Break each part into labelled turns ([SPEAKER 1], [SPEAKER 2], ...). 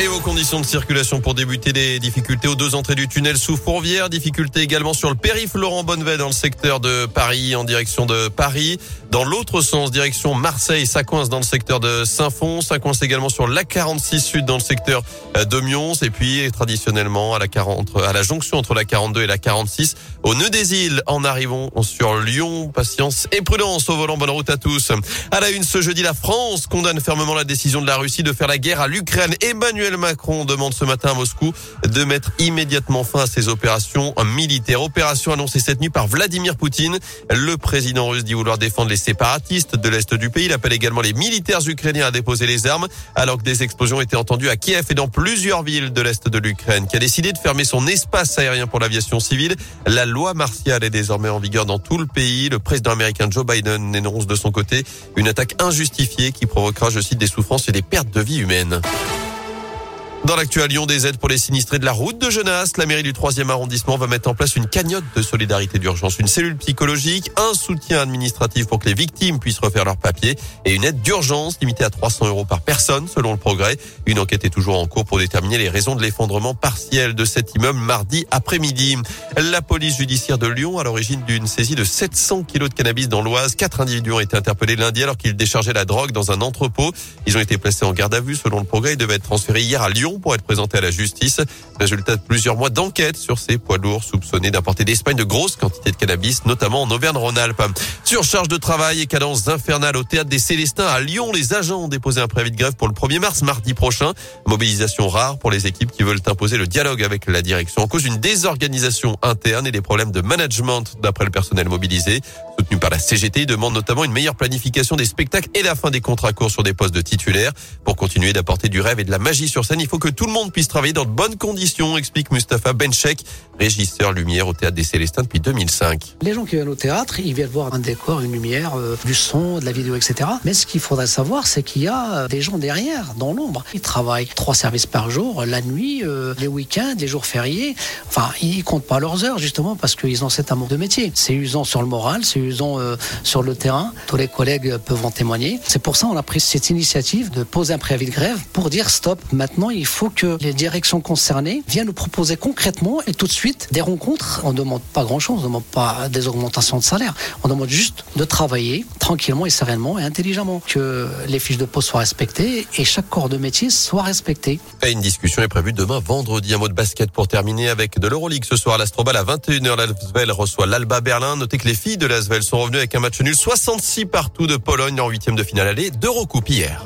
[SPEAKER 1] Et vos conditions de circulation pour débuter des difficultés aux deux entrées du tunnel sous Fourvière. Difficultés également sur le périph' Laurent Bonnevet dans le secteur de Paris en direction de Paris. Dans l'autre sens, direction Marseille, ça coince dans le secteur de Saint-Fond. Ça coince également sur la 46 Sud dans le secteur euh, de Mions. Et puis, traditionnellement, à la 40, à la jonction entre la 42 et la 46, au nœud des îles, en arrivant sur Lyon. Patience et prudence au volant. Bonne route à tous. À la une, ce jeudi, la France condamne fermement la décision de la Russie de faire la guerre à l'Ukraine. Emmanuel Macron demande ce matin à Moscou de mettre immédiatement fin à ces opérations militaires. Opération annoncée cette nuit par Vladimir Poutine. Le président russe dit vouloir défendre les séparatistes de l'Est du pays. Il appelle également les militaires ukrainiens à déposer les armes alors que des explosions étaient entendues à Kiev et dans plusieurs villes de l'Est de l'Ukraine qui a décidé de fermer son espace aérien pour l'aviation civile. La loi martiale est désormais en vigueur dans tout le pays. Le président américain Joe Biden énonce de son côté une attaque injustifiée qui provoquera, je cite, des souffrances et des pertes de vie humaines. Dans l'actuel Lyon, des aides pour les sinistrés de la route de Genasse. La mairie du 3e arrondissement va mettre en place une cagnotte de solidarité d'urgence, une cellule psychologique, un soutien administratif pour que les victimes puissent refaire leurs papiers et une aide d'urgence limitée à 300 euros par personne selon le progrès. Une enquête est toujours en cours pour déterminer les raisons de l'effondrement partiel de cet immeuble mardi après-midi. La police judiciaire de Lyon à l'origine d'une saisie de 700 kilos de cannabis dans l'Oise. Quatre individus ont été interpellés lundi alors qu'ils déchargeaient la drogue dans un entrepôt. Ils ont été placés en garde à vue selon le progrès. Ils devaient être transférés hier à Lyon pour être présenté à la justice. Résultat de plusieurs mois d'enquête sur ces poids lourds soupçonnés d'apporter d'Espagne de grosses quantités de cannabis, notamment en Auvergne-Rhône-Alpes. Surcharge de travail et cadence infernale au théâtre des Célestins à Lyon. Les agents ont déposé un préavis de grève pour le 1er mars, mardi prochain. Mobilisation rare pour les équipes qui veulent imposer le dialogue avec la direction en cause d'une désorganisation interne et des problèmes de management d'après le personnel mobilisé. Soutenu par la CGT, il demande notamment une meilleure planification des spectacles et la fin des contrats courts sur des postes de titulaires. Pour continuer d'apporter du rêve et de la magie sur scène, il faut que tout le monde puisse travailler dans de bonnes conditions, explique Mustapha Benchek, régisseur lumière au Théâtre des Célestins depuis 2005.
[SPEAKER 2] Les gens qui viennent au théâtre, ils viennent voir un décor, une lumière, euh, du son, de la vidéo, etc. Mais ce qu'il faudrait savoir, c'est qu'il y a euh, des gens derrière, dans l'ombre. Ils travaillent trois services par jour, la nuit, euh, les week-ends, les jours fériés. Enfin, ils comptent pas leurs heures, justement, parce qu'ils ont cet amour de métier. C'est usant sur le moral, c'est usant euh, sur le terrain. Tous les collègues peuvent en témoigner. C'est pour ça qu'on a pris cette initiative de poser un préavis de grève pour dire stop. Maintenant, il faut que les directions concernées viennent nous proposer concrètement et tout de suite des rencontres. On ne demande pas grand-chose, on ne demande pas des augmentations de salaire. On demande juste de travailler tranquillement et sereinement et intelligemment. Que les fiches de poste soient respectées et chaque corps de métier soit respecté.
[SPEAKER 1] Une discussion est prévue demain vendredi. Un mot de basket pour terminer avec de l'Euroleague ce soir l'Astrobal à 21h. L'Asvel reçoit l'Alba Berlin. Notez que les filles de l'Asvel sont revenues avec un match nul 66 partout de Pologne en huitième de finale aller d'Eurocoupe hier.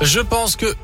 [SPEAKER 3] Je pense que